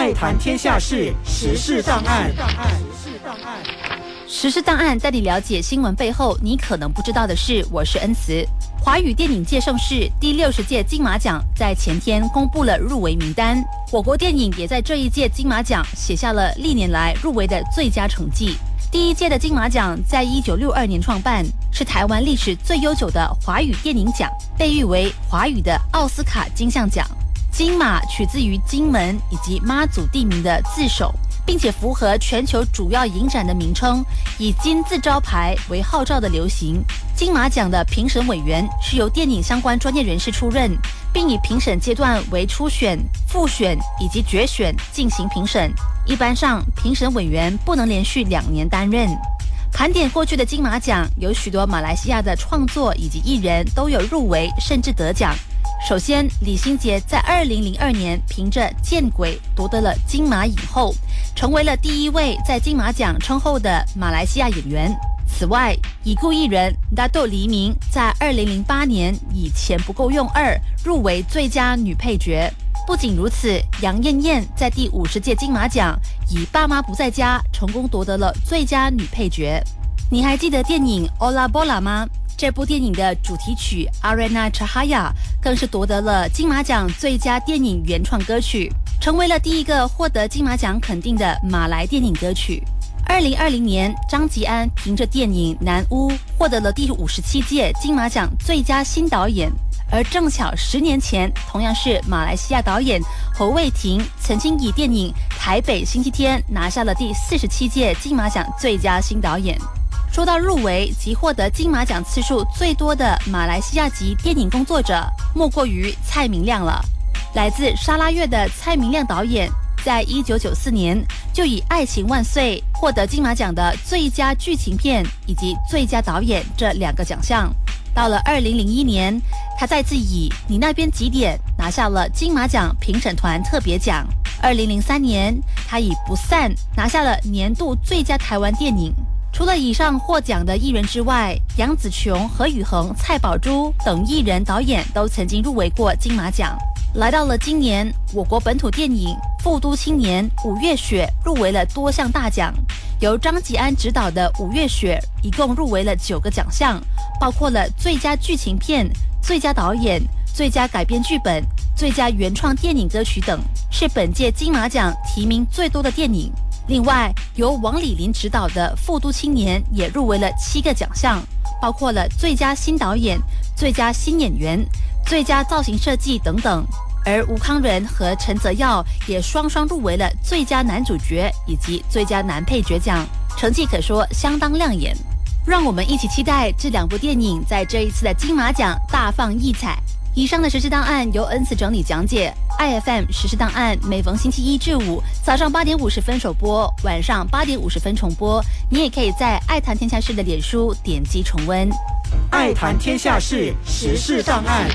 爱谈天下事，时事档案。时事档案带你了解新闻背后你可能不知道的事。我是恩慈。华语电影界盛事第六十届金马奖在前天公布了入围名单，我国电影也在这一届金马奖写下了历年来入围的最佳成绩。第一届的金马奖在一九六二年创办，是台湾历史最悠久的华语电影奖，被誉为华语的奥斯卡金像奖。金马取自于金门以及妈祖地名的字首，并且符合全球主要影展的名称，以金字招牌为号召的流行。金马奖的评审委员是由电影相关专业人士出任，并以评审阶段为初选、复选以及决选进行评审。一般上，评审委员不能连续两年担任。盘点过去的金马奖，有许多马来西亚的创作以及艺人都有入围甚至得奖。首先，李心洁在二零零二年凭着《见鬼》夺得了金马影后，成为了第一位在金马奖称后的马来西亚演员。此外，已故艺人达豆黎明在二零零八年以《钱不够用二》入围最佳女配角。不仅如此，杨艳艳在第五十届金马奖以《爸妈不在家》成功夺得了最佳女配角。你还记得电影《Ola Bola》吗？这部电影的主题曲《Arena Chahaya》更是夺得了金马奖最佳电影原创歌曲，成为了第一个获得金马奖肯定的马来电影歌曲。二零二零年，张吉安凭着电影《南屋》获得了第五十七届金马奖最佳新导演，而正巧十年前，同样是马来西亚导演侯卫廷曾经以电影《台北星期天》拿下了第四十七届金马奖最佳新导演。说到入围及获得金马奖次数最多的马来西亚籍电影工作者，莫过于蔡明亮了。来自沙拉越的蔡明亮导演，在一九九四年就以《爱情万岁》获得金马奖的最佳剧情片以及最佳导演这两个奖项。到了二零零一年，他再次以《你那边几点》拿下了金马奖评审团特别奖。二零零三年，他以《不散》拿下了年度最佳台湾电影。除了以上获奖的艺人之外，杨紫琼、何宇恒、蔡宝珠等艺人、导演都曾经入围过金马奖。来到了今年，我国本土电影《富都青年》五月雪入围了多项大奖。由张吉安执导的《五月雪》一共入围了九个奖项，包括了最佳剧情片、最佳导演、最佳改编剧本、最佳原创电影歌曲等，是本届金马奖提名最多的电影。另外，由王李林执导的《富都青年》也入围了七个奖项，包括了最佳新导演、最佳新演员、最佳造型设计等等。而吴康仁和陈泽耀也双双入围了最佳男主角以及最佳男配角奖，成绩可说相当亮眼。让我们一起期待这两部电影在这一次的金马奖大放异彩。以上的实时档案由 N 次整理讲解，IFM 实时档案每逢星期一至五早上八点五十分首播，晚上八点五十分重播。你也可以在爱谈天下事的脸书点击重温。爱谈天下事，时事档案。